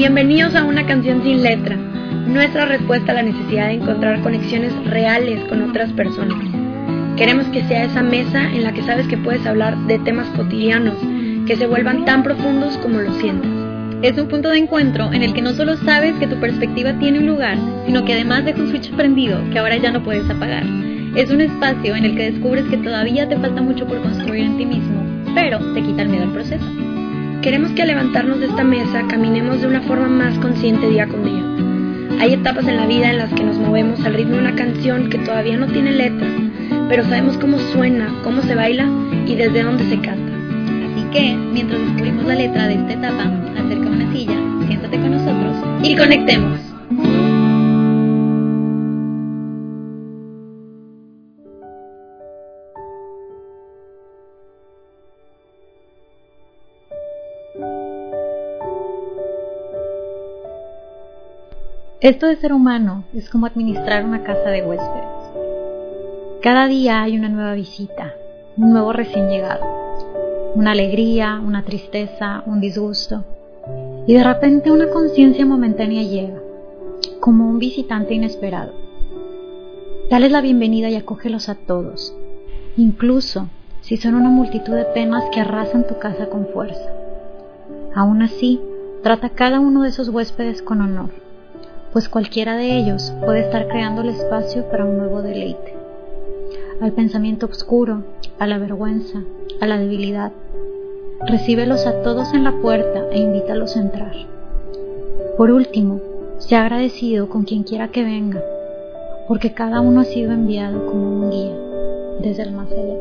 Bienvenidos a una canción sin letra, nuestra respuesta a la necesidad de encontrar conexiones reales con otras personas. Queremos que sea esa mesa en la que sabes que puedes hablar de temas cotidianos que se vuelvan tan profundos como lo sientas. Es un punto de encuentro en el que no solo sabes que tu perspectiva tiene un lugar, sino que además deja un switch prendido que ahora ya no puedes apagar. Es un espacio en el que descubres que todavía te falta mucho por construir en ti mismo, pero te quita el miedo al proceso. Queremos que al levantarnos de esta mesa caminemos de una forma más consciente día con día. Hay etapas en la vida en las que nos movemos al ritmo de una canción que todavía no tiene letra, pero sabemos cómo suena, cómo se baila y desde dónde se canta. Así que, mientras descubrimos la letra de esta etapa, acerca una silla, siéntate con nosotros y conectemos. Esto de ser humano es como administrar una casa de huéspedes. Cada día hay una nueva visita, un nuevo recién llegado, una alegría, una tristeza, un disgusto, y de repente una conciencia momentánea llega, como un visitante inesperado. Dales la bienvenida y acógelos a todos, incluso si son una multitud de temas que arrasan tu casa con fuerza. Aún así, trata a cada uno de esos huéspedes con honor pues cualquiera de ellos puede estar creando el espacio para un nuevo deleite. Al pensamiento oscuro, a la vergüenza, a la debilidad, recíbelos a todos en la puerta e invítalos a entrar. Por último, sea agradecido con quien quiera que venga, porque cada uno ha sido enviado como un guía desde el más allá.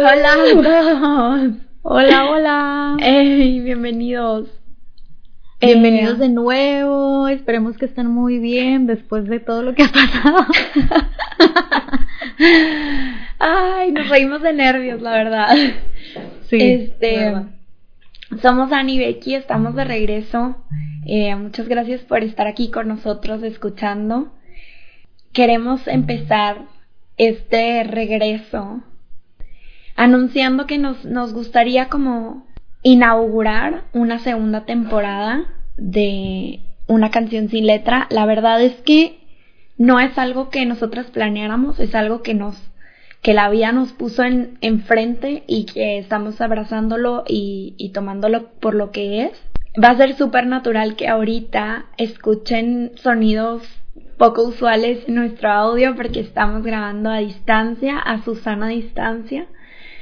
Hola Hola, hola. Hey, bienvenidos. Bienvenidos de nuevo. Esperemos que estén muy bien después de todo lo que ha pasado. Ay, nos reímos de nervios, la verdad. Sí. Este, somos Ani y Becky, estamos de regreso. Eh, muchas gracias por estar aquí con nosotros escuchando. Queremos empezar este regreso anunciando que nos, nos gustaría como inaugurar una segunda temporada de una canción sin letra. La verdad es que no es algo que nosotras planeáramos, es algo que nos que la vida nos puso en enfrente y que estamos abrazándolo y, y tomándolo por lo que es. Va a ser súper natural que ahorita escuchen sonidos poco usuales en nuestro audio porque estamos grabando a distancia, a Susana distancia.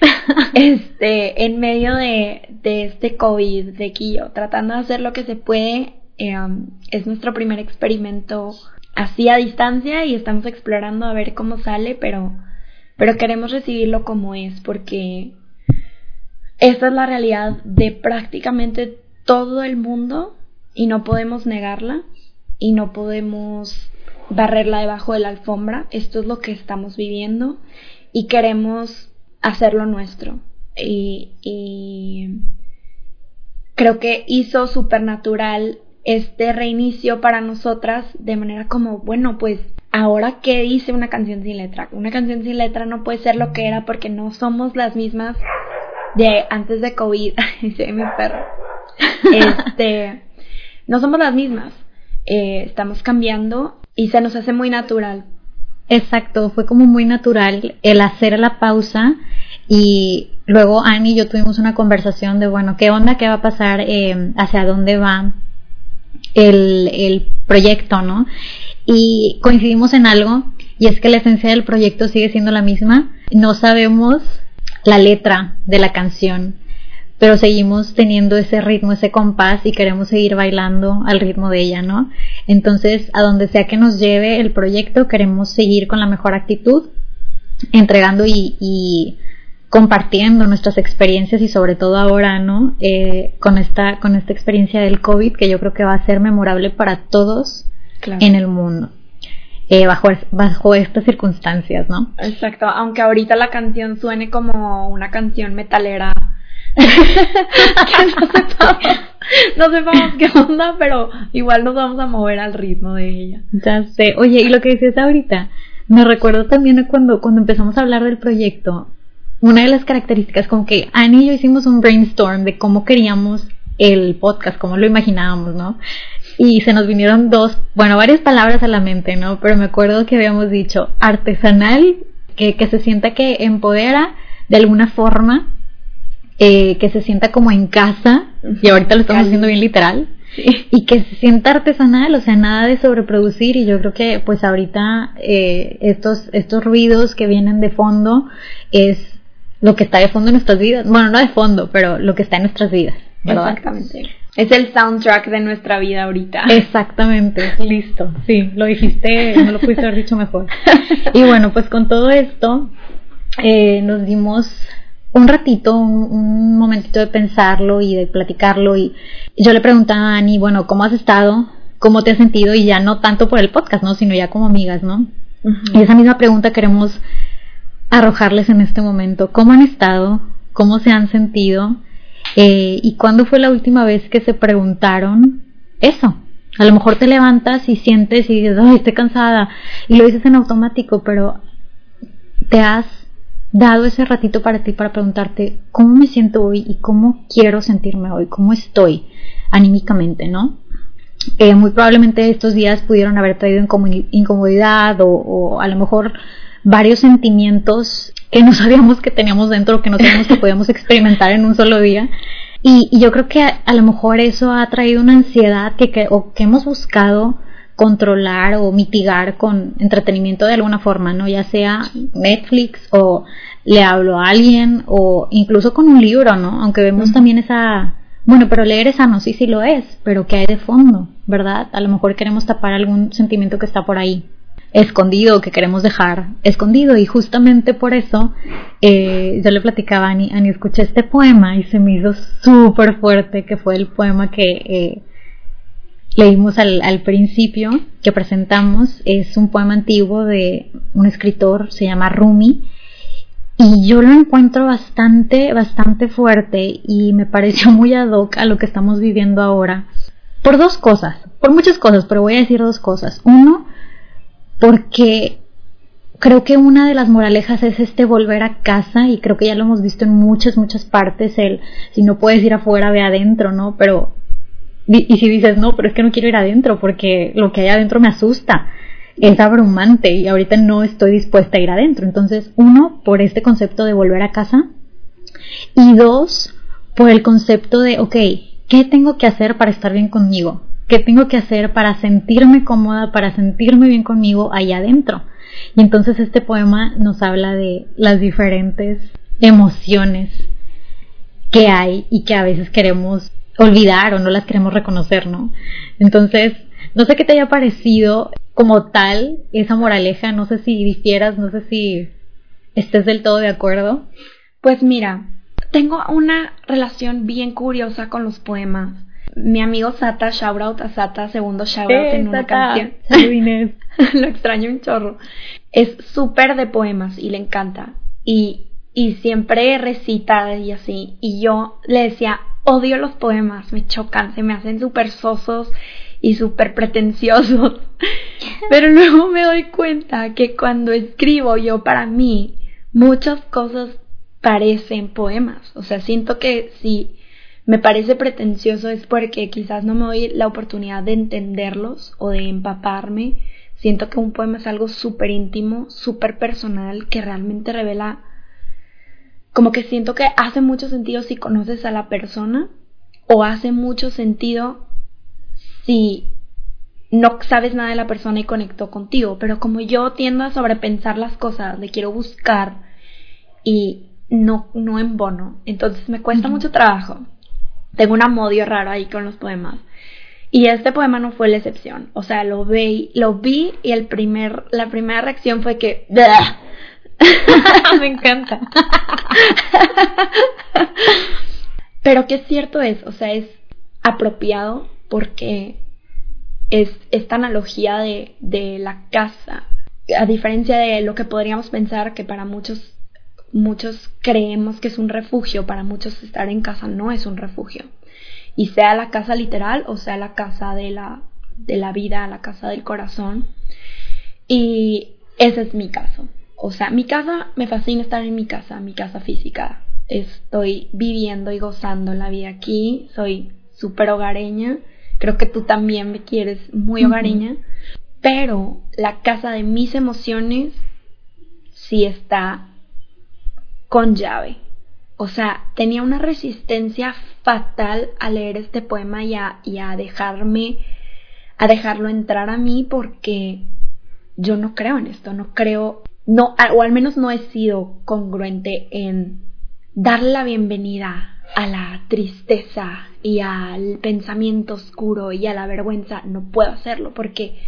este, en medio de, de este COVID de Quillo, tratando de hacer lo que se puede. Em, es nuestro primer experimento así a distancia y estamos explorando a ver cómo sale, pero, pero queremos recibirlo como es, porque esta es la realidad de prácticamente todo el mundo y no podemos negarla y no podemos barrerla debajo de la alfombra. Esto es lo que estamos viviendo y queremos hacerlo nuestro. Y, creo que hizo supernatural este reinicio para nosotras de manera como, bueno, pues ahora qué dice una canción sin letra. Una canción sin letra no puede ser lo que era porque no somos las mismas de antes de COVID. Dice mi perro. Este, no somos las mismas. Eh, estamos cambiando y se nos hace muy natural. Exacto, fue como muy natural el hacer la pausa y luego Annie y yo tuvimos una conversación de, bueno, ¿qué onda? ¿Qué va a pasar? Eh, ¿Hacia dónde va el, el proyecto, no? Y coincidimos en algo, y es que la esencia del proyecto sigue siendo la misma. No sabemos la letra de la canción, pero seguimos teniendo ese ritmo, ese compás y queremos seguir bailando al ritmo de ella, ¿no? Entonces, a donde sea que nos lleve el proyecto, queremos seguir con la mejor actitud, entregando y, y compartiendo nuestras experiencias y sobre todo ahora, ¿no? Eh, con esta con esta experiencia del COVID que yo creo que va a ser memorable para todos en el mundo. Eh, bajo, bajo estas circunstancias, ¿no? Exacto, aunque ahorita la canción suene como una canción metalera. no sepamos, qué onda, pero igual nos vamos a mover al ritmo de ella. Ya sé. Oye, y lo que decías ahorita, me recuerdo también cuando, cuando empezamos a hablar del proyecto, una de las características, como que Annie y yo hicimos un brainstorm de cómo queríamos el podcast, cómo lo imaginábamos, ¿no? Y se nos vinieron dos, bueno, varias palabras a la mente, ¿no? Pero me acuerdo que habíamos dicho artesanal, que, que se sienta que empodera de alguna forma, eh, que se sienta como en casa, y ahorita lo estamos haciendo bien literal, y que se sienta artesanal, o sea, nada de sobreproducir y yo creo que pues ahorita eh, estos, estos ruidos que vienen de fondo es lo que está de fondo en nuestras vidas, bueno, no de fondo, pero lo que está en nuestras vidas. Exactamente. Es el soundtrack de nuestra vida ahorita. Exactamente, listo. Sí, lo dijiste, no lo pudiste haber dicho mejor. Y bueno, pues con todo esto eh, nos dimos un ratito, un, momentito de pensarlo y de platicarlo y yo le preguntaba a Ani, bueno, ¿cómo has estado? ¿Cómo te has sentido? Y ya no tanto por el podcast, ¿no? Sino ya como amigas, ¿no? Y esa misma pregunta queremos arrojarles en este momento. ¿Cómo han estado? ¿Cómo se han sentido? Eh, ¿Y cuándo fue la última vez que se preguntaron eso? A lo mejor te levantas y sientes y dices, ay, estoy cansada. Y lo dices en automático, pero te has dado ese ratito para ti para preguntarte cómo me siento hoy y cómo quiero sentirme hoy, cómo estoy anímicamente, ¿no? Eh, muy probablemente estos días pudieron haber traído incomodidad o, a lo mejor varios sentimientos que no sabíamos que teníamos dentro, que no sabíamos que podíamos experimentar en un solo día. Y, yo creo que a, lo mejor eso ha traído una ansiedad que, que, o que hemos buscado controlar o mitigar con entretenimiento de alguna forma, ¿no? Ya sea Netflix o le hablo a alguien o incluso con un libro, ¿no? Aunque vemos también esa, bueno, pero leer es sano, sí, sí lo es, pero que hay de fondo, ¿verdad? A lo mejor queremos tapar algún sentimiento que está por ahí escondido que queremos dejar escondido y justamente por eso eh, yo le platicaba a Ani, Ani escuché este poema y se me hizo súper fuerte que fue el poema que eh, leímos al, al, principio, que presentamos, es un poema antiguo de un escritor, se llama Rumi, y yo lo encuentro bastante, bastante fuerte y me pareció muy ad hoc a lo que estamos viviendo ahora. Por dos cosas, por muchas cosas, pero voy a decir dos cosas. Uno, porque creo que una de las moralejas es este volver a casa y creo que ya lo hemos visto en muchas, muchas partes, el si no puedes ir afuera, ve adentro, ¿no? Pero y si dices, no, pero es que no quiero ir adentro porque lo que hay adentro me asusta, es abrumante y ahorita no estoy dispuesta a ir adentro. Entonces, uno, por este concepto de volver a casa y dos, por el concepto de, ok, ¿qué tengo que hacer para estar bien conmigo? ¿Qué tengo que hacer para sentirme cómoda, para sentirme bien conmigo allá adentro? Y entonces este poema nos habla de las diferentes emociones que hay y que a veces queremos olvidar o no las queremos reconocer, ¿no? Entonces, no sé qué te haya parecido como tal esa moraleja, no sé si difieras, no sé si estés del todo de acuerdo. Pues mira, tengo una relación bien curiosa con los poemas. Mi amigo Sata, shout out a Sata, segundo shout out en una canción. Lo extraño un chorro. Es súper de poemas y le encanta. Y, y siempre recita y así. Y yo le decía, odio los poemas, me chocan, se me hacen súper sosos y súper pretenciosos. Pero luego me doy cuenta que cuando escribo yo para mí, muchas cosas parecen poemas. O sea, siento que si me parece pretencioso es porque quizás no me doy la oportunidad de entenderlos o de empaparme. Siento que un poema es algo súper íntimo, súper personal, que realmente revela como que siento que hace mucho sentido si conoces a la persona o hace mucho sentido si no sabes nada de la persona y conectó contigo, pero como yo tiendo a sobrepensar las cosas, le quiero buscar y no, no embono, entonces me cuesta mucho trabajo. Tengo un amodio raro ahí con los poemas. Y este poema no fue la excepción. O sea, lo vi, lo vi y el primer, la primera reacción fue que Me encanta. Pero qué cierto es, o sea, es apropiado porque es esta analogía de, de la casa, a diferencia de lo que podríamos pensar que para muchos muchos creemos que es un refugio, para muchos estar en casa no es un refugio. Y sea la casa literal o sea la casa de la, de la vida, la casa del corazón. Y ese es mi caso. O sea, mi casa, me fascina estar en mi casa, mi casa física. Estoy viviendo y gozando la vida aquí. Soy súper hogareña. Creo que tú también me quieres muy hogareña. Pero la casa de mis emociones sí está con llave. O sea, tenía una resistencia fatal a leer este poema y a, y a dejarme, a dejarlo entrar a mí porque yo no creo en esto, no creo, no, o al menos no he sido congruente en darle la bienvenida a la tristeza y al pensamiento oscuro y a la vergüenza. No puedo hacerlo porque,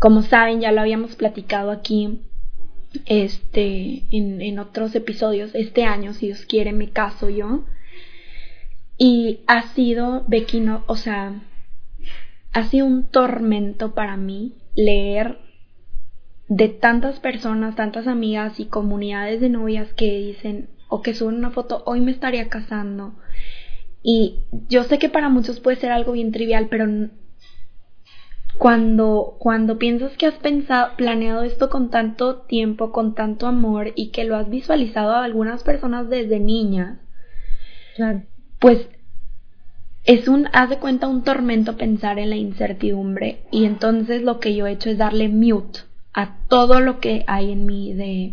como saben, ya lo habíamos platicado aquí este, en, en otros episodios, este año, si Dios quiere, me caso yo. Y ha sido, Becky, no, o sea, ha sido un tormento para mí leer de tantas personas, tantas amigas y comunidades de novias que dicen o que suben una foto, hoy me estaría casando. Y yo sé que para muchos puede ser algo bien trivial, pero cuando, cuando piensas que has pensado, planeado esto con tanto tiempo, con tanto amor y que lo has visualizado a algunas personas desde niñas, pues es un, haz de cuenta, un tormento pensar en la incertidumbre. Y entonces lo que yo he hecho es darle mute a todo lo que hay en mí de,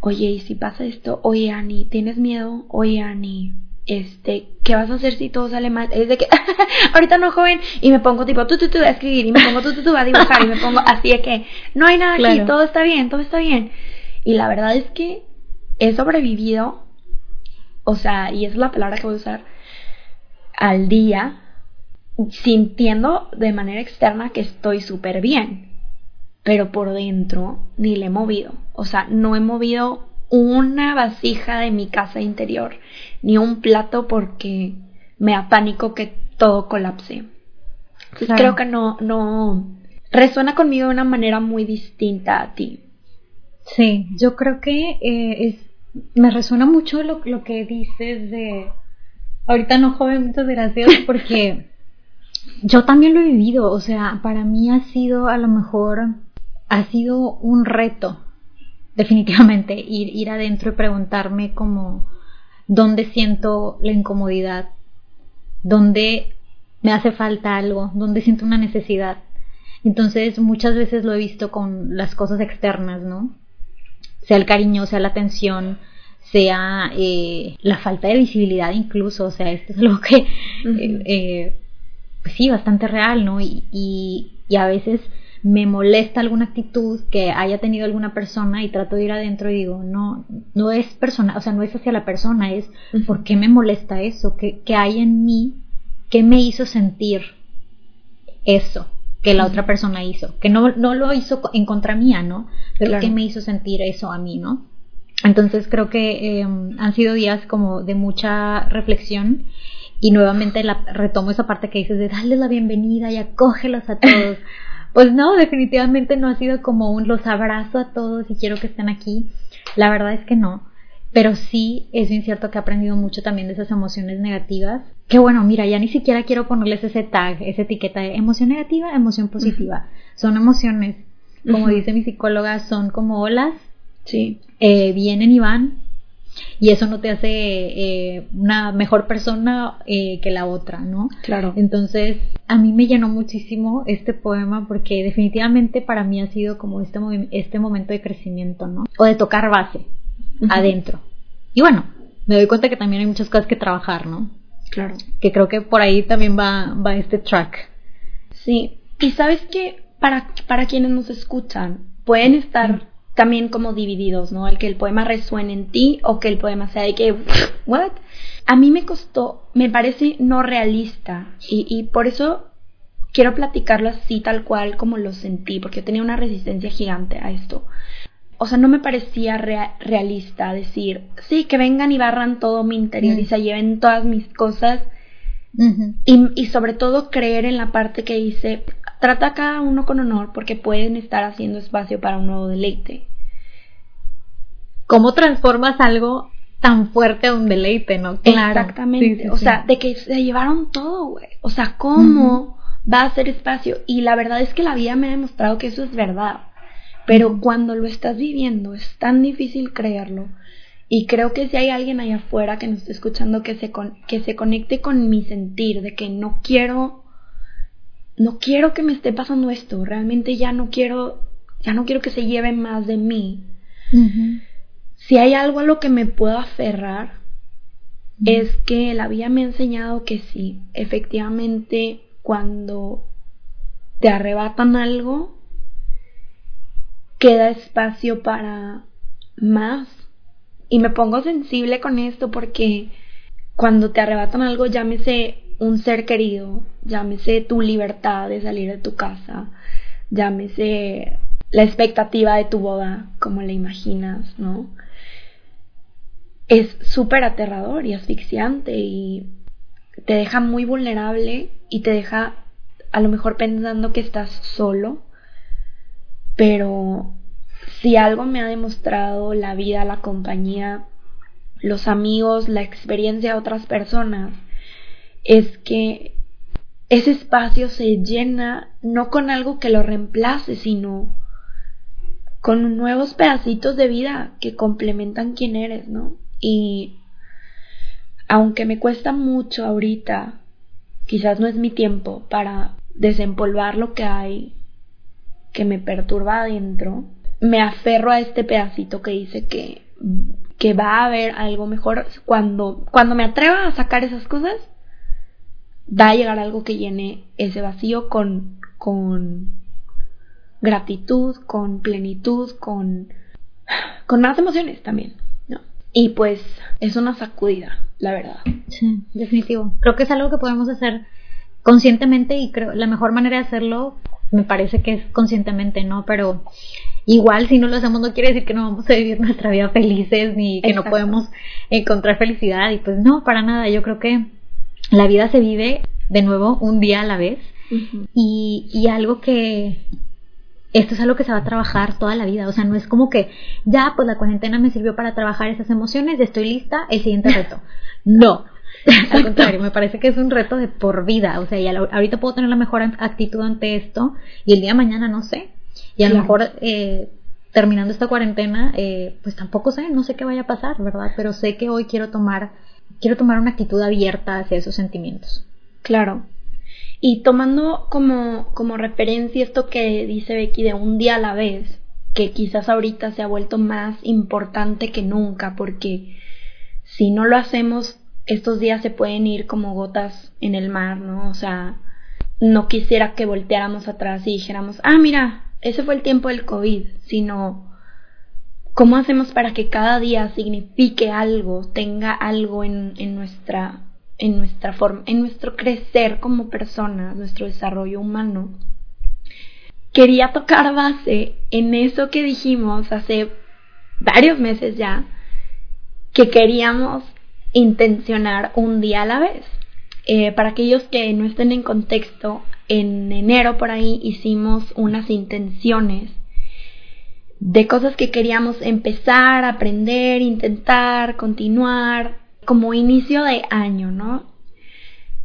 oye, ¿y si pasa esto? Oye, Ani, ¿tienes miedo? Oye, Ani, este, ¿qué vas a hacer si todo sale mal? Es de que, ahorita no, joven, y me pongo tipo, tú, tú, tú, a escribir, y me pongo tú, tú, tú, a dibujar, y me pongo así de que, no hay nada aquí, todo está bien, todo está bien. Y la verdad es que he sobrevivido, o sea, y es la palabra que voy a usar, al día, sintiendo de manera externa que estoy súper bien, pero por dentro ni le he movido, o sea, no he movido una vasija de mi casa interior, ni un plato porque me apánico que todo colapse. creo que no, no resuena conmigo de una manera muy distinta a ti. Sí, yo creo que eh, es, me resuena mucho lo, lo que dices de, ahorita no joven, muchas gracias, porque yo también lo he vivido, o sea, para mí ha sido a lo mejor, ha sido un reto definitivamente ir, ir adentro y preguntarme como dónde siento la incomodidad, dónde me hace falta algo, dónde siento una necesidad. Entonces muchas veces lo he visto con las cosas externas, ¿no? Sea el cariño, sea la atención, sea eh, la falta de visibilidad incluso, o sea, esto es lo que, eh, eh, pues sí, bastante real, ¿no? Y, y, y a veces me molesta alguna actitud que haya tenido alguna persona y trato de ir adentro y digo, no, no es persona, o sea, no es hacia la persona, es ¿por qué me molesta eso? ¿Qué, qué hay en mí? ¿Qué me hizo sentir eso que la otra persona hizo? Que no, no lo hizo en contra mía, ¿no? Pero ¿qué me hizo sentir eso a mí, ¿no? Entonces creo que em, han sido días como de mucha reflexión y nuevamente la, retomo esa parte que dices de darles la bienvenida y acógelos a todos. Pues no, definitivamente no ha sido como un los abrazo a todos y quiero que estén aquí. La verdad es que no. Pero sí es bien cierto que he aprendido mucho también de esas emociones negativas. Que bueno, mira, ya ni siquiera quiero ponerles ese tag, esa etiqueta de emoción negativa, emoción positiva. Son emociones, como dice mi psicóloga, son como olas. Sí. Eh, vienen y van, y eso no te hace eh, una mejor persona eh, que la otra, ¿no? Claro. Entonces, a mí me llenó muchísimo este poema porque definitivamente para mí ha sido como este, este momento de crecimiento, ¿no? O de tocar base adentro. Y bueno, me doy cuenta que también hay muchas cosas que trabajar, ¿no? Claro. Que creo que por ahí también va, va este track. Sí. Y sabes que para, para quienes nos escuchan, pueden estar también como divididos, ¿no? El que el poema resuene en ti o que el poema sea de que, ¿what? A mí me costó, me parece no realista y, y por eso quiero platicarlo así tal cual como lo sentí, porque yo tenía una resistencia gigante a esto. O sea, no me parecía realista decir, sí, que vengan y barran todo mi interior y se lleven todas mis cosas. y, y sobre todo creer en la parte que dice, Trata a cada uno con honor porque pueden estar haciendo espacio para un nuevo deleite. ¿Cómo transformas algo tan fuerte a un deleite, no? Claro. Exactamente. o sea, de que se llevaron todo, güey. O sea, ¿cómo va a ser espacio? Y la verdad es que la vida me ha demostrado que eso es verdad. Pero cuando lo estás viviendo es tan difícil creerlo. Y creo que si hay alguien allá afuera que nos esté escuchando que se, que se conecte con mi sentir de que no quiero, no quiero que me esté pasando esto, realmente ya no quiero, ya no quiero que se lleve más de mí. Si hay algo a lo que me puedo aferrar, es que la vida me ha enseñado que sí, efectivamente, cuando te arrebatan algo, queda espacio para más. Y me pongo sensible con esto porque cuando te arrebatan algo, llámese un ser querido, llámese tu libertad de salir de tu casa, llámese la expectativa de tu boda, como la imaginas, ¿no? Es súper aterrador y asfixiante y te deja muy vulnerable y te deja a lo mejor pensando que estás solo pero si algo me ha demostrado la vida, la compañía, los amigos, la experiencia de otras personas, es que ese espacio se llena no con algo que lo reemplace, sino con nuevos pedacitos de vida que complementan quién eres, ¿no? Y aunque me cuesta mucho ahorita, quizás no es mi tiempo para desempolvar lo que hay que me perturba adentro, me aferro a este pedacito que dice que, que va a haber algo mejor. Cuando, cuando me atreva a sacar esas cosas, va a llegar algo que llene ese vacío con, con gratitud, con plenitud, con, con más emociones también. ¿no? Y pues es una sacudida, la verdad. Sí, definitivo. Creo que es algo que podemos hacer conscientemente y creo la mejor manera de hacerlo me parece que es conscientemente, ¿no? Pero igual si no lo hacemos no quiere decir que no vamos a vivir nuestra vida felices ni que no podemos encontrar felicidad y pues no, para nada, yo creo que la vida se vive de nuevo un día a la vez y, y algo que esto es algo que se va a trabajar toda la vida, o sea, no es como que ya, pues la cuarentena me sirvió para trabajar esas emociones, estoy lista, el siguiente reto. No, Al contrario, me parece que es un reto de por vida. O sea, y ahorita puedo tener la mejor actitud ante esto y el día de mañana no sé. Y a lo mejor eh, terminando esta cuarentena, eh, pues tampoco sé, no sé qué vaya a pasar, ¿verdad? Pero sé que hoy quiero tomar, quiero tomar una actitud abierta hacia esos sentimientos. Claro. Y tomando como, como referencia esto que dice Becky de un día a la vez, que quizás ahorita se ha vuelto más importante que nunca, porque si no lo hacemos estos días se pueden ir como gotas en el mar, ¿no? O sea, no quisiera que volteáramos atrás y dijéramos, ah, mira, ese fue el tiempo del COVID, sino cómo hacemos para que cada día signifique algo, tenga algo en, nuestra en nuestra forma, en nuestro crecer como personas, nuestro desarrollo humano. Quería tocar base en eso que dijimos hace varios meses ya, que queríamos intencionar un día a la vez. Eh, para aquellos que no estén en contexto, en enero por ahí hicimos unas intenciones de cosas que queríamos empezar, aprender, intentar, continuar, como inicio de año, ¿no?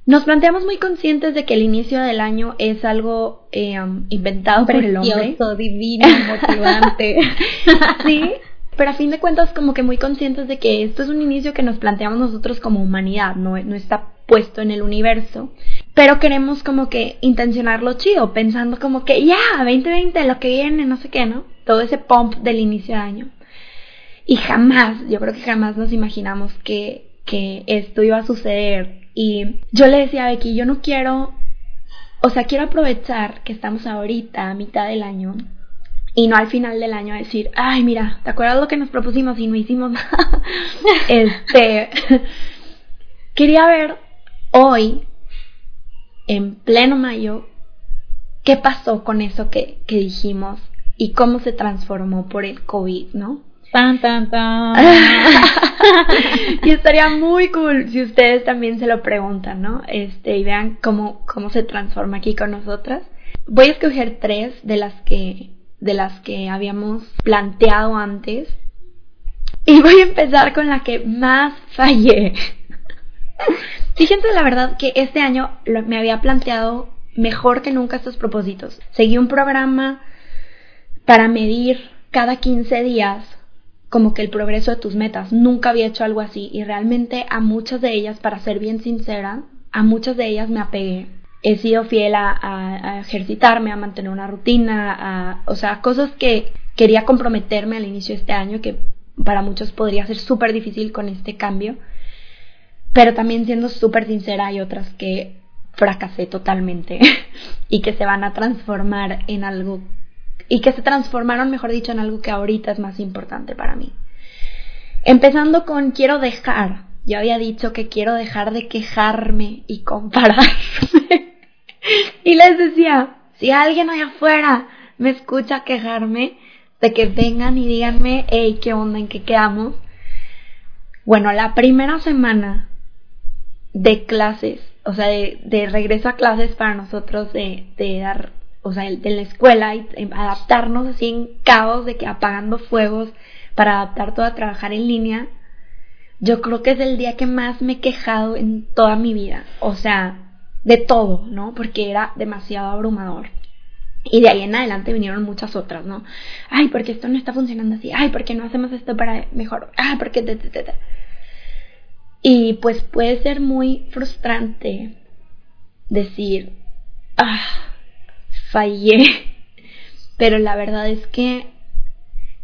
Nos planteamos muy conscientes de que el inicio del año es algo eh, inventado por el hombre. divino, motivante. sí, pero a fin de cuentas como que muy conscientes de que esto es un inicio que nos planteamos nosotros como humanidad, no, no está puesto en el universo, pero queremos como que intencionarlo chido, pensando como que ya, 2020, lo que viene, no sé qué, ¿no? Todo ese pump del inicio de año. Y jamás, yo creo que jamás nos imaginamos que, que esto iba a suceder. Y yo le decía a Becky, yo no quiero, o sea, quiero aprovechar que estamos ahorita a mitad del año y no al final del año decir, ay, mira, ¿te acuerdas lo que nos propusimos y no hicimos nada? este, quería ver hoy, en pleno mayo, qué pasó con eso que, que dijimos y cómo se transformó por el COVID, ¿no? Tan, tan, tan. y estaría muy cool si ustedes también se lo preguntan, ¿no? Este, y vean cómo, cómo se transforma aquí con nosotras. Voy a escoger tres de las que de las que habíamos planteado antes. Y voy a empezar con la que más fallé. Fíjense la verdad que este año me había planteado mejor que nunca estos propósitos. Seguí un programa para medir cada 15 días como que el progreso de tus metas. Nunca había hecho algo así y realmente a muchas de ellas, para ser bien sincera, a muchas de ellas me apegué. He sido fiel a, ejercitarme, a mantener una rutina, a, o sea, cosas que quería comprometerme al inicio de este año, que para muchos podría ser súper difícil con este cambio. Pero también siendo súper sincera, hay otras que fracasé totalmente y que se van a transformar en algo y que se transformaron, mejor dicho, en algo que ahorita es más importante para mí. Empezando con quiero dejar. Yo había dicho que quiero dejar de quejarme y compararme. y les decía, si alguien allá afuera me escucha quejarme, de que vengan y díganme, hey, ¿qué onda? ¿En qué quedamos? Bueno, la primera semana de clases, o sea, de, regreso a clases para nosotros de, de dar o sea, de la escuela y adaptarnos así en caos de que apagando fuegos para adaptar todo a trabajar en línea, yo creo que es el día que más me he quejado en toda mi vida. O sea, de todo, ¿no? Porque era demasiado abrumador. Y de ahí en adelante vinieron muchas otras, ¿no? Ay, porque esto no está funcionando así. Ay, porque no hacemos esto para mejor. Ay, porque... Y pues puede ser muy frustrante decir, ah, fallé. Pero la verdad es que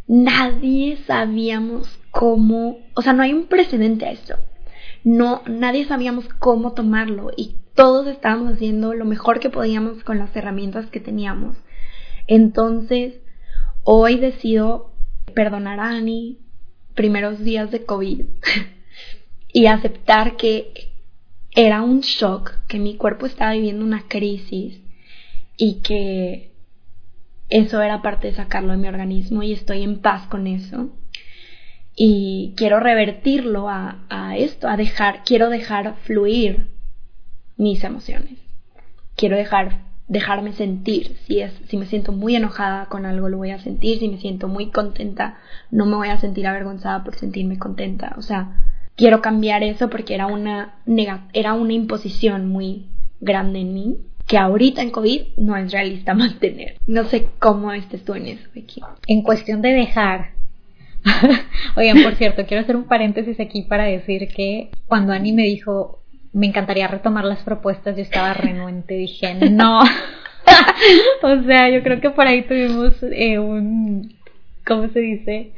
nadie sabíamos cómo, o sea, no hay un precedente a esto. No, nadie sabíamos cómo tomarlo y todos estábamos haciendo lo mejor que podíamos con las herramientas que teníamos. Entonces, hoy decido perdonar a Annie primeros días de COVID y aceptar que era un shock, que mi cuerpo estaba viviendo una crisis y que eso era parte de sacarlo de mi organismo y estoy en paz con eso. Y quiero revertirlo a, esto, a dejar, quiero dejar fluir mis emociones. Quiero dejar dejarme sentir. Si es si me siento muy enojada con algo lo voy a sentir, si me siento muy contenta no me voy a sentir avergonzada por sentirme contenta. O sea, quiero cambiar eso porque era una era una imposición muy grande en mí que ahorita en COVID no es realista mantener. No sé cómo estés tú en eso, Becky. En cuestión de dejar. Oigan, por cierto, quiero hacer un paréntesis aquí para decir que cuando Ani me dijo, me encantaría retomar las propuestas, yo estaba renuente, dije, no. o sea, yo creo que por ahí tuvimos eh, un, ¿cómo se dice?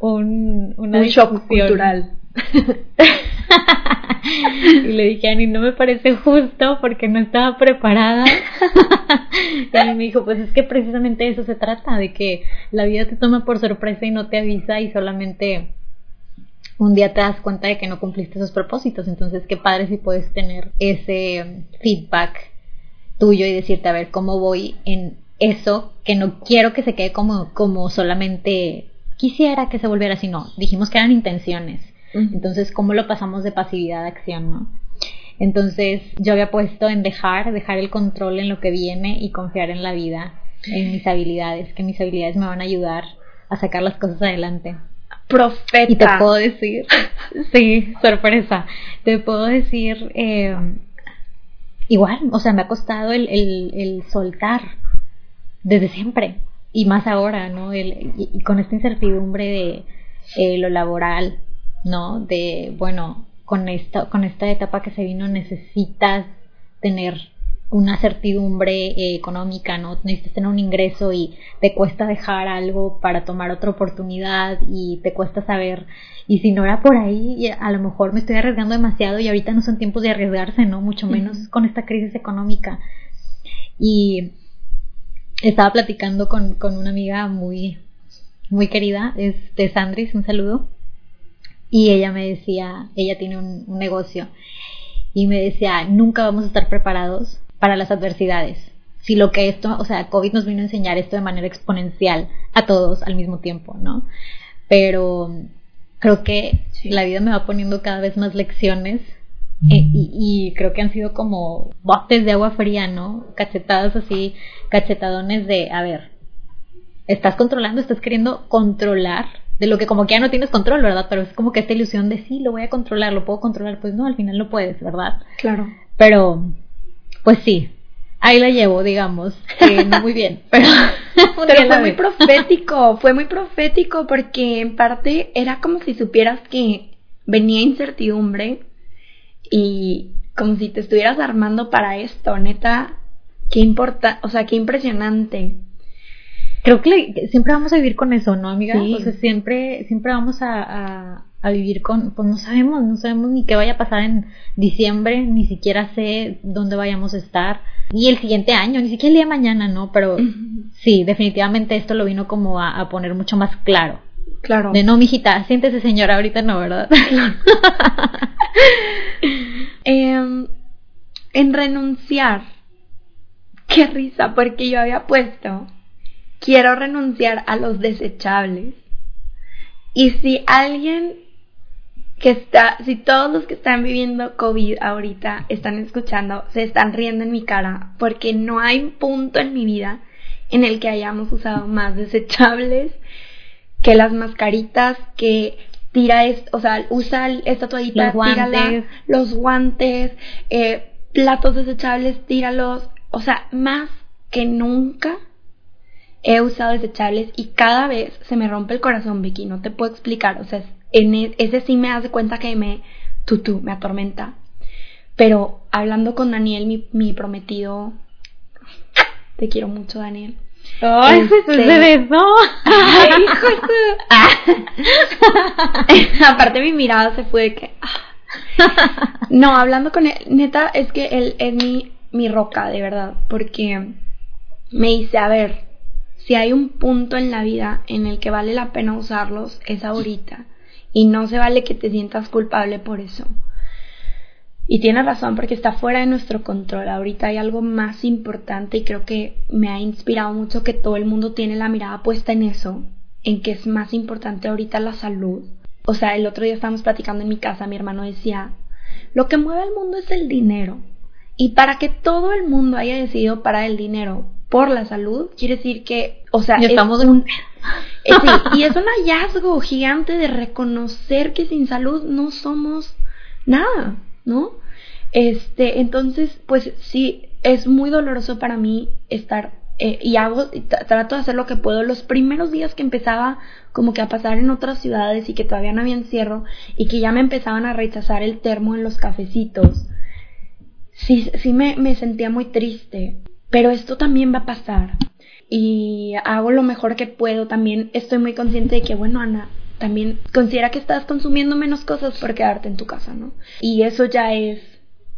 Un, una un shock cultural. Y le dije, Ani, no me parece justo porque no estaba preparada. y Ani me dijo, pues es que precisamente eso se trata, de que la vida te toma por sorpresa y no te avisa y solamente un día te das cuenta de que no cumpliste esos propósitos. Entonces, qué padre si puedes tener ese feedback tuyo y decirte, a ver, ¿cómo voy en eso que no quiero que se quede como, como solamente quisiera que se volviera así? No, dijimos que eran intenciones entonces, ¿cómo lo pasamos de pasividad a acción, no? Entonces, yo había puesto en dejar, dejar el control en lo que viene y confiar en la vida, en mis habilidades, que mis habilidades me van a ayudar a sacar las cosas adelante. Profeta. Y te puedo decir, sí, sorpresa, te puedo decir, eh, igual, o sea, me ha costado el, el, soltar desde siempre y más ahora, ¿no? El, y, con esta incertidumbre de eh, lo laboral, ¿no? De, bueno, con esta, con esta etapa que se vino necesitas tener una certidumbre eh, económica, ¿no? Necesitas tener un ingreso y te cuesta dejar algo para tomar otra oportunidad y te cuesta saber, y si no era por ahí, a lo mejor me estoy arriesgando demasiado y ahorita no son tiempos de arriesgarse, ¿no? Mucho menos con esta crisis económica. Y estaba platicando con, con una amiga muy, muy querida, es de Sandris, un saludo y ella me decía, ella tiene un, negocio, y me decía, nunca vamos a estar preparados para las adversidades. Si lo que esto, o sea, COVID nos vino a enseñar esto de manera exponencial a todos al mismo tiempo, ¿no? Pero creo que la vida me va poniendo cada vez más lecciones eh, y, y, creo que han sido como botes de agua fría, ¿no? Cachetadas así, cachetadones de, a ver, estás controlando, estás queriendo controlar de lo que como que ya no tienes control, ¿verdad? Pero es como que esta ilusión de sí, lo voy a controlar, lo puedo controlar, pues no, al final no puedes, ¿verdad? Claro. Pero, pues sí, ahí la llevo, digamos. Eh, no muy bien, pero, pero fue muy profético, fue muy profético porque en parte era como si supieras que venía incertidumbre y como si te estuvieras armando para esto, neta, qué importa, o sea, qué impresionante. Creo que siempre vamos a vivir con eso, ¿no, amiga? O sea, siempre, siempre vamos a, a, vivir con, pues no sabemos, no sabemos ni qué vaya a pasar en diciembre, ni siquiera sé dónde vayamos a estar, ni el siguiente año, ni siquiera el día de mañana, ¿no? Pero sí, definitivamente esto lo vino como a, a poner mucho más claro. Claro. De no, mijita, siéntese señora, ahorita no, ¿verdad? Em, en renunciar. Qué risa, porque yo había puesto, quiero renunciar a los desechables. Y si alguien que está, si todos los que están viviendo COVID ahorita están escuchando, se están riendo en mi cara, porque no hay un punto en mi vida en el que hayamos usado más desechables que las mascaritas, que tira, esto, o sea, usa esta toallita, los guantes, los guantes eh, platos desechables, tíralos, o sea, más que nunca he usado desechables y cada vez se me rompe el corazón, Vicky, no te puedo explicar, o sea, en e, ese sí me hace cuenta que me, tú, me atormenta. Pero hablando con Daniel, mi, mi prometido, te quiero mucho, Daniel. ¡Ay, este... se besó! ¡Ay, hijo Aparte mi mirada se fue de que... Ah. no, hablando con él, neta, es que él es mi, mi roca, de verdad, porque me dice, a ver, si hay un punto en la vida en el que vale la pena usarlos, es ahorita. Y no se vale que te sientas culpable por eso. Y tiene razón porque está fuera de nuestro control. Ahorita hay algo más importante y creo que me ha inspirado mucho que todo el mundo tiene la mirada puesta en eso, en que es más importante ahorita la salud. O sea, el otro día estábamos platicando en mi casa, mi hermano decía, lo que mueve al mundo es el dinero. Y para que todo el mundo haya decidido parar el dinero por la salud, quiere decir que, o sea, estamos un... Eh, y es un hallazgo gigante de reconocer que sin salud no somos nada. ¿no? Este, entonces, pues sí, es muy doloroso para mí estar eh, y hago, trato de hacer lo que puedo. Los primeros días que empezaba como que a pasar en otras ciudades y que todavía no había encierro y que ya me empezaban a rechazar el termo en los cafecitos, sí, sí me, me sentía muy triste. Pero esto también va a pasar y hago lo mejor que puedo. También estoy muy consciente de que, bueno, Ana, también considera que estás consumiendo menos cosas por quedarte en tu casa, ¿no? Y eso ya es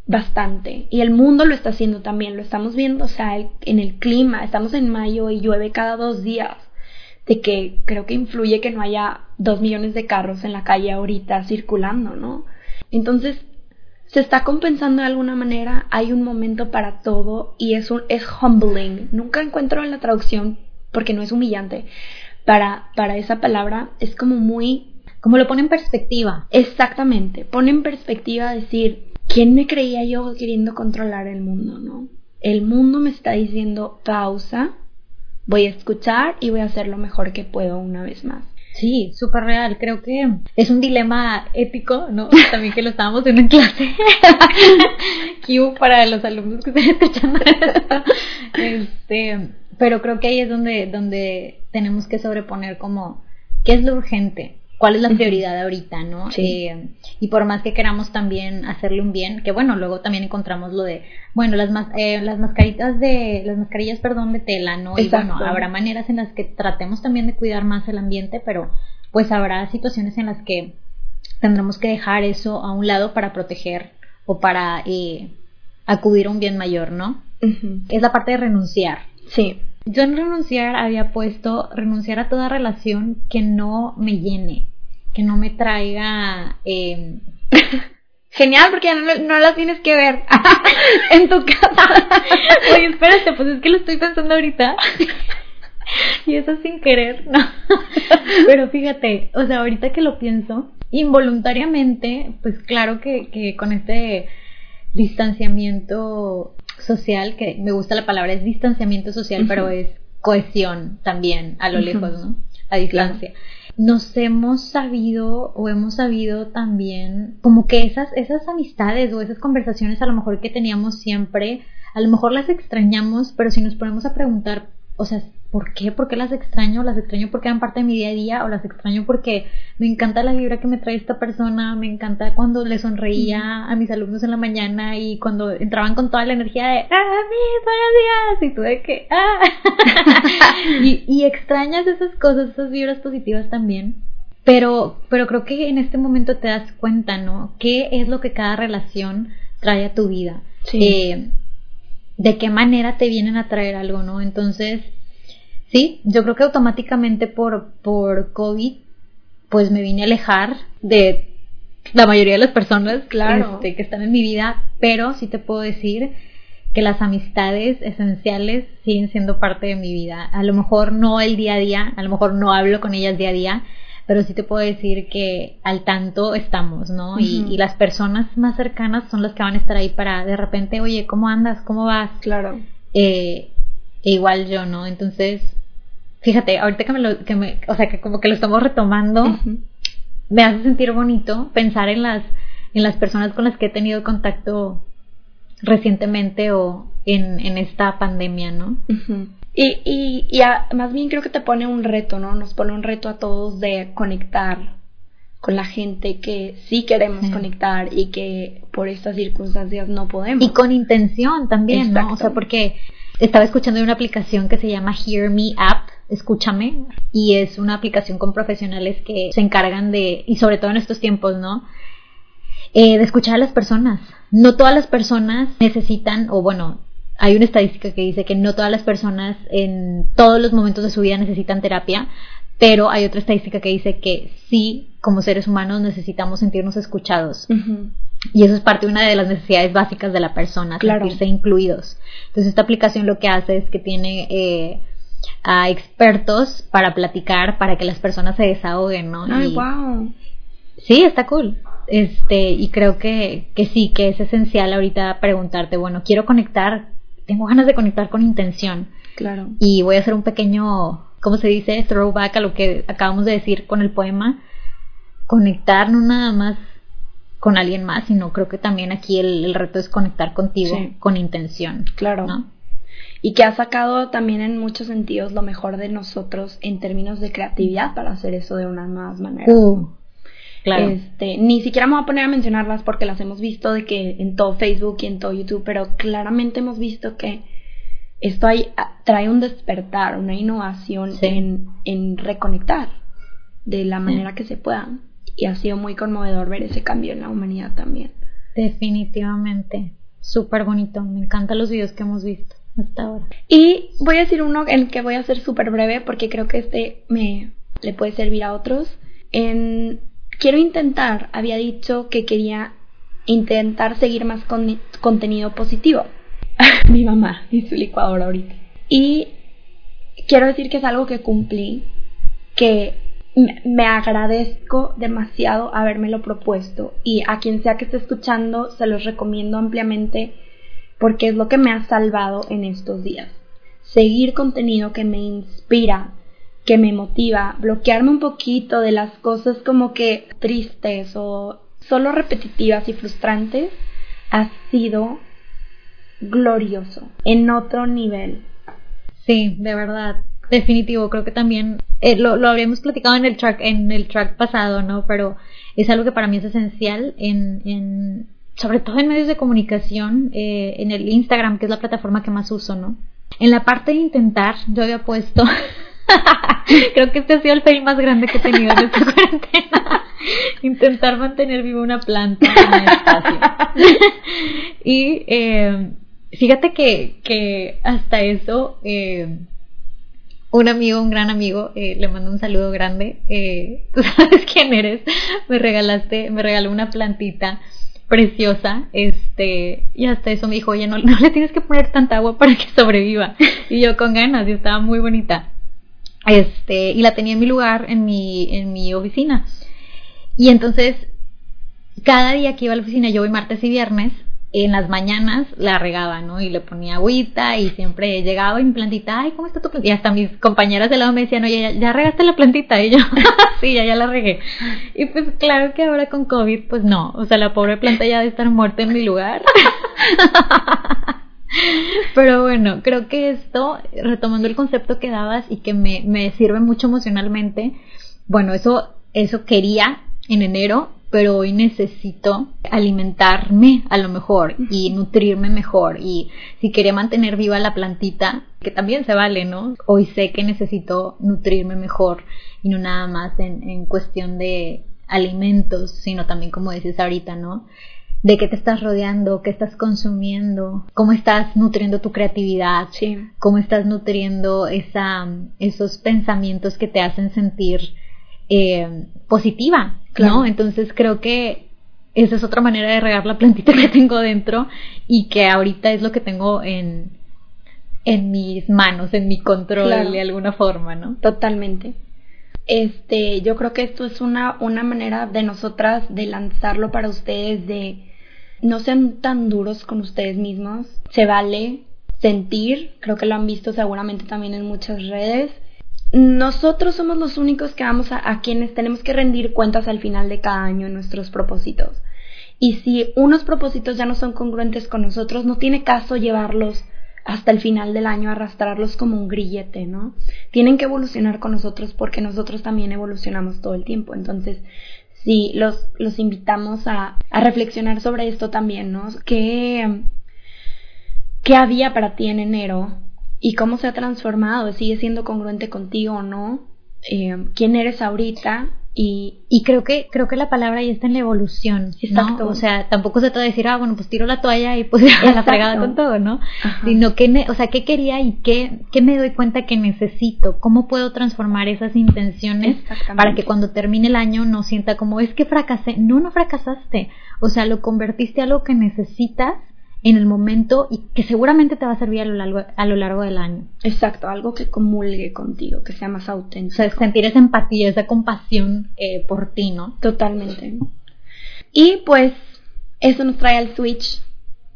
bastante. Y el mundo lo está haciendo también, lo estamos viendo, o sea, en el clima, estamos en mayo y llueve cada dos días, de que creo que influye que no haya dos millones de carros en la calle ahorita circulando, ¿no? Entonces, se está compensando de alguna manera, hay un momento para todo y es, un, es humbling. Nunca encuentro la traducción porque no es humillante, para, para esa palabra es como muy... Como lo pone en perspectiva. Exactamente, pone en perspectiva decir, ¿quién me creía yo queriendo controlar el mundo, no? El mundo me está diciendo pausa, voy a escuchar y voy a hacer lo mejor que puedo una vez más. Sí, súper real. Creo que es un dilema ético, ¿no? También que lo estábamos viendo en clase. Q para los alumnos que estén escuchando Este, pero creo que ahí es donde, donde tenemos que sobreponer como, ¿qué es lo urgente? ¿Cuál es la prioridad ahorita, no? Eh, y por más que queramos también hacerle un bien, que bueno, luego también encontramos lo de, bueno, las, eh, las mascaritas de, las mascarillas, perdón, de tela, ¿no? Y bueno, habrá maneras en las que tratemos también de cuidar más el ambiente, pero pues habrá situaciones en las que tendremos que dejar eso a un lado para proteger o para eh, acudir a un bien mayor, ¿no? Es la parte de renunciar. Sí. Yo en renunciar había puesto renunciar a toda relación que no me llene, que no me traiga... Eh... Genial, porque ya no, no las tienes que ver en tu casa. Oye, espérate, pues es que lo estoy pensando ahorita. y eso sin querer, no. Pero fíjate, o sea, ahorita que lo pienso, involuntariamente, pues claro que, que con este distanciamiento social, que me gusta la palabra, es distanciamiento social, pero es cohesión también a lo lejos, ¿no? A distancia. Nos hemos sabido o hemos sabido también como que esas, esas amistades o esas conversaciones a lo mejor que teníamos siempre a lo mejor las extrañamos, pero si nos ponemos a preguntar, o sea, ¿por qué? ¿Por qué las extraño? ¿Las extraño porque eran parte de mi día a día? ¿O las extraño porque me encanta la vibra que me trae esta persona? Me encanta cuando le sonreía a mis alumnos en la mañana y cuando entraban con toda la energía de ¡Ah, mis buenos días! Y tú de que ¡Ah! y, y extrañas esas cosas, esas vibras positivas también. Pero, pero creo que en este momento te das cuenta, ¿no? ¿Qué es lo que cada relación trae a tu vida? Sí. Eh, de qué manera te vienen a traer algo, ¿no? Entonces, sí, yo creo que automáticamente por, por COVID, pues me vine a alejar de la mayoría de las personas Claro. este, que están en mi vida, pero sí te puedo decir que las amistades esenciales siguen siendo parte de mi vida. A lo mejor no el día a día, a lo mejor no hablo con ellas día a día, pero sí te puedo decir que al tanto estamos, ¿no? y, y las personas más cercanas son las que van a estar ahí para de repente, oye, ¿cómo andas? ¿Cómo vas? Claro. Eh, e igual yo, ¿no? Entonces, fíjate, ahorita que me lo, que me, o sea, que como que lo estamos retomando, me hace sentir bonito pensar en las, en las personas con las que he tenido contacto recientemente o en, en esta pandemia, ¿no? Y, y, y a- más bien creo que te pone un reto, ¿no? Nos pone un reto a todos de conectar con la gente que sí queremos Sí. conectar y que por estas circunstancias no podemos. Y con intención también, ¿no? O sea, porque estaba escuchando de una aplicación que se llama Hear Me App, escúchame, y es una aplicación con profesionales que se encargan de, y sobre todo en estos tiempos, ¿no? Eh, de escuchar a las personas. No todas las personas necesitan, o bueno, hay una estadística que dice que no todas las personas en todos los momentos de su vida necesitan terapia, pero hay otra estadística que dice que sí, como seres humanos necesitamos sentirnos escuchados. Y eso es parte de una de las necesidades básicas de la persona, Claro. sentirse incluidos. Entonces esta aplicación lo que hace es que tiene eh, a expertos para platicar, para que las personas se desahoguen, ¿no? Ay, Y- wow. Sí, está cool. Este, y creo que, que sí, que es esencial ahorita preguntarte, bueno, quiero conectar, tengo ganas de conectar con intención. Claro. Y voy a hacer un pequeño, ¿cómo se dice? Throwback a lo que acabamos de decir con el poema. Conectar no nada más con alguien más, sino creo que también aquí el, el reto es conectar contigo Sí. con intención. Claro. ¿no? Y que ha sacado también en muchos sentidos lo mejor de nosotros en términos de creatividad para hacer eso de unas nuevas maneras. Uh, claro. Este, ni siquiera me voy a poner a mencionarlas porque las hemos visto de que en todo Facebook y en todo YouTube, pero claramente hemos visto que esto hay, a- trae un despertar, una innovación Sí. en, en reconectar de la Sí. manera que se pueda. Y ha sido muy conmovedor ver ese cambio en la humanidad también. Definitivamente. Súper bonito. Me encantan los videos que hemos visto hasta ahora. Y voy a decir uno en el que voy a ser súper breve porque creo que este me le puede servir a otros. En quiero intentar, había dicho que quería intentar seguir más con- contenido positivo. Mi mamá y su licuadora ahorita. Y quiero decir que es algo que cumplí, que me- agradezco demasiado habérmelo propuesto y a quien sea que esté escuchando se los recomiendo ampliamente porque es lo que me ha salvado en estos días. Seguir contenido que me inspira, que me motiva, bloquearme un poquito de las cosas como que tristes o solo repetitivas y frustrantes, ha sido glorioso, en otro nivel. Sí, de verdad. Definitivo, creo que también eh, lo, lo habíamos platicado en el track en el track pasado, ¿no? Pero es algo que para mí es esencial en, en sobre todo en medios de comunicación, eh, en el Instagram, que es la plataforma que más uso, ¿no? En la parte de intentar, yo había puesto, creo que este ha sido el fail más grande que he tenido en esta cuarentena, intentar mantener viva una planta en el espacio. y eh, fíjate que, que hasta eso, eh, un amigo, un gran amigo, le mando un saludo grande. Tú sabes quién eres. Me regalaste, me regaló una plantita preciosa, este, y hasta eso me dijo, oye, no, no le tienes que poner tanta agua para que sobreviva. Y yo con ganas, y estaba muy bonita. Este, y la tenía en mi lugar, en mi, en mi oficina. Y entonces, cada día que iba a la oficina, yo voy martes y viernes, en las mañanas la regaba, ¿no? Y le ponía agüita y siempre llegaba y mi plantita, ay, ¿cómo está tu plantita? Y hasta mis compañeras de lado me decían, oye, ¿ya, ya regaste la plantita? Y yo, sí, ya, ya la regué. Y pues claro que ahora con COVID, pues no, o sea, la pobre planta ya debe estar muerta en mi lugar. Pero bueno, creo que esto, retomando el concepto que dabas y que me, me sirve mucho emocionalmente, bueno, eso, eso quería en enero, pero hoy necesito alimentarme a lo mejor y nutrirme mejor. Y si quería mantener viva la plantita, que también se vale, ¿no? Hoy sé que necesito nutrirme mejor y no nada más en, en cuestión de alimentos, sino también como dices ahorita, ¿no? de qué te estás rodeando, qué estás consumiendo, cómo estás nutriendo tu creatividad, cómo estás nutriendo esa, esos pensamientos que te hacen sentir eh, positiva, ¿no? Entonces creo que esa es otra manera de regar la plantita que tengo dentro y que ahorita es lo que tengo en, en mis manos, en mi control de alguna forma, ¿no? Totalmente. Este, yo creo que esto es una, una manera de nosotras de lanzarlo para ustedes, de no sean tan duros con ustedes mismos. Se vale sentir, creo que lo han visto seguramente también en muchas redes. Nosotros somos los únicos que vamos a, a quienes tenemos que rendir cuentas al final de cada año en nuestros propósitos. Y si unos propósitos ya no son congruentes con nosotros, no tiene caso llevarlos hasta el final del año, arrastrarlos como un grillete, ¿no? Tienen que evolucionar con nosotros porque nosotros también evolucionamos todo el tiempo. Entonces, sí, los, los invitamos a, a reflexionar sobre esto también, ¿no? ¿Qué, ¿Qué había para ti en enero? ¿Y cómo se ha transformado? ¿Sigue siendo congruente contigo o no? Eh, ¿Quién eres ahorita? Y, y, creo que creo que la palabra ya está en la evolución, Exacto. ¿no? O sea, tampoco se trata de decir, ah, bueno, pues tiro la toalla y pues a la fregada con todo, ¿no? Sino que, o sea, qué quería y qué, qué me doy cuenta que necesito, cómo puedo transformar esas intenciones para que cuando termine el año no sienta como, es que fracasé. No, no fracasaste. O sea, lo convertiste a algo que necesitas en el momento y que seguramente te va a servir a lo largo, a lo largo del año. Exacto, algo que comulgue contigo, que sea más auténtico. O sea, sentir esa empatía, esa compasión eh, por ti, ¿no? Totalmente. Y pues eso nos trae al switch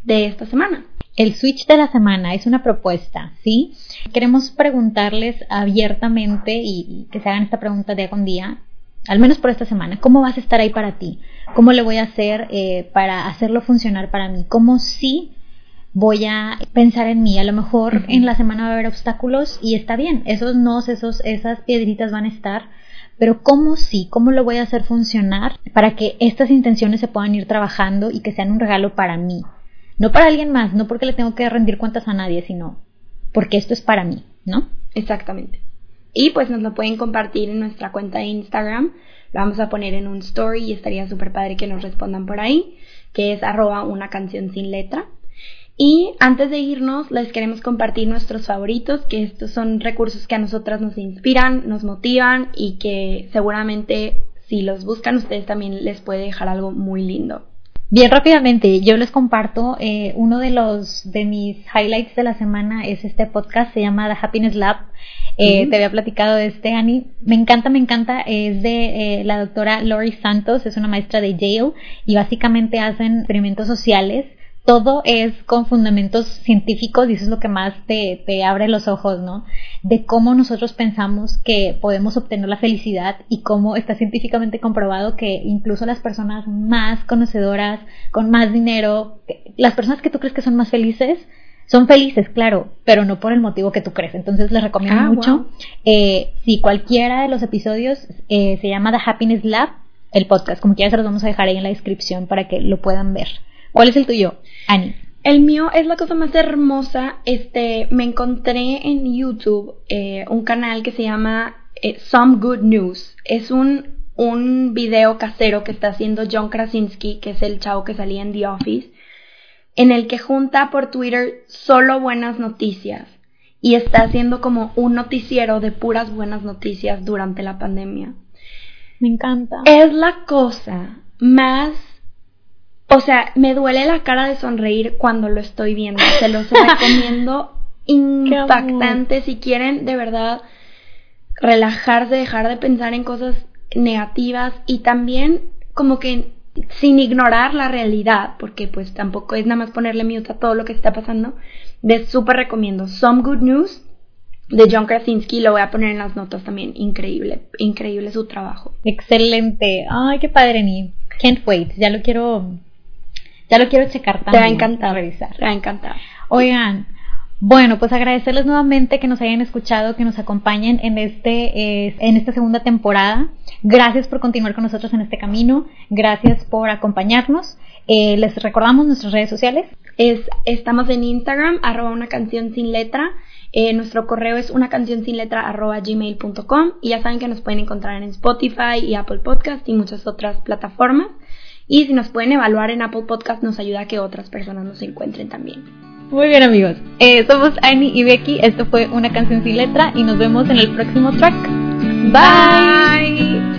de esta semana. El switch de la semana es una propuesta, ¿sí? Queremos preguntarles abiertamente y que se hagan esta pregunta día con día al menos por esta semana, ¿cómo vas a estar ahí para ti? ¿Cómo le voy a hacer eh, para hacerlo funcionar para mí? ¿Cómo sí voy a pensar en mí? A lo mejor en la semana va a haber obstáculos y está bien, esos nos, esos, esas piedritas van a estar, pero ¿cómo sí? ¿Cómo lo voy a hacer funcionar para que estas intenciones se puedan ir trabajando y que sean un regalo para mí? No para alguien más, no porque le tengo que rendir cuentas a nadie, sino porque esto es para mí, ¿no? Exactamente. Y pues nos lo pueden compartir en nuestra cuenta de Instagram. Vamos a poner en un story y estaría súper padre que nos respondan por ahí, que es arroba una canción sin letra. Y antes de irnos, les queremos compartir nuestros favoritos, que estos son recursos que a nosotras nos inspiran, nos motivan y que seguramente si los buscan ustedes también les puede dejar algo muy lindo. Bien rápidamente, yo les comparto eh, uno de los de mis highlights de la semana es este podcast, se llama The Happiness Lab. Eh, Te había platicado de este, Annie. Me encanta, me encanta. Es de eh, la doctora Lori Santos, es una maestra de Yale y básicamente hacen experimentos sociales todo es con fundamentos científicos y eso es lo que más te, te, abre los ojos, ¿no? De cómo nosotros pensamos que podemos obtener la felicidad y cómo está científicamente comprobado que incluso las personas más conocedoras, con más dinero, las personas que tú crees que son más felices, son felices, claro, pero no por el motivo que tú crees. Entonces les recomiendo ah, mucho. Eh, si cualquiera de los episodios eh, se llama The Happiness Lab, el podcast, como quieras se los vamos a dejar ahí en la descripción para que lo puedan ver. ¿Cuál es el tuyo, Ani? El mío es la cosa más hermosa. Este, me encontré en YouTube eh, un canal que se llama eh, Some Good News. Es un, un video casero que está haciendo John Krasinski, que es el chavo que salía en The Office, en el que junta por Twitter solo buenas noticias y está haciendo como un noticiero de puras buenas noticias durante la pandemia. Me encanta. Es la cosa más o sea, me duele la cara de sonreír cuando lo estoy viendo. Se los recomiendo impactante si quieren de verdad relajarse, dejar de pensar en cosas negativas y también como que sin ignorar la realidad, porque pues tampoco es nada más ponerle mute a todo lo que está pasando. De súper recomiendo Some Good News de John Krasinski, lo voy a poner en las notas también. Increíble, increíble su trabajo. Excelente. Ay, qué padre, ni. Can't wait. Ya lo quiero ya lo quiero checar también. Te va a encantar. Revisar. Te va a encantar. Oigan, bueno, pues agradecerles nuevamente que nos hayan escuchado, que nos acompañen en este eh, en esta segunda temporada. Gracias por continuar con nosotros en este camino. Gracias por acompañarnos. Eh, les recordamos nuestras redes sociales. Es, estamos en Instagram, arroba una canción sin letra. Eh, nuestro correo es una canción sin letra arroba gmail.com y ya saben que nos pueden encontrar en Spotify y Apple Podcast y muchas otras plataformas. Y si nos pueden evaluar en Apple Podcast nos ayuda a que otras personas nos encuentren también. Muy bien amigos, eh, somos Annie y Becky, esto fue una canción sin letra y nos vemos en el próximo track. Bye.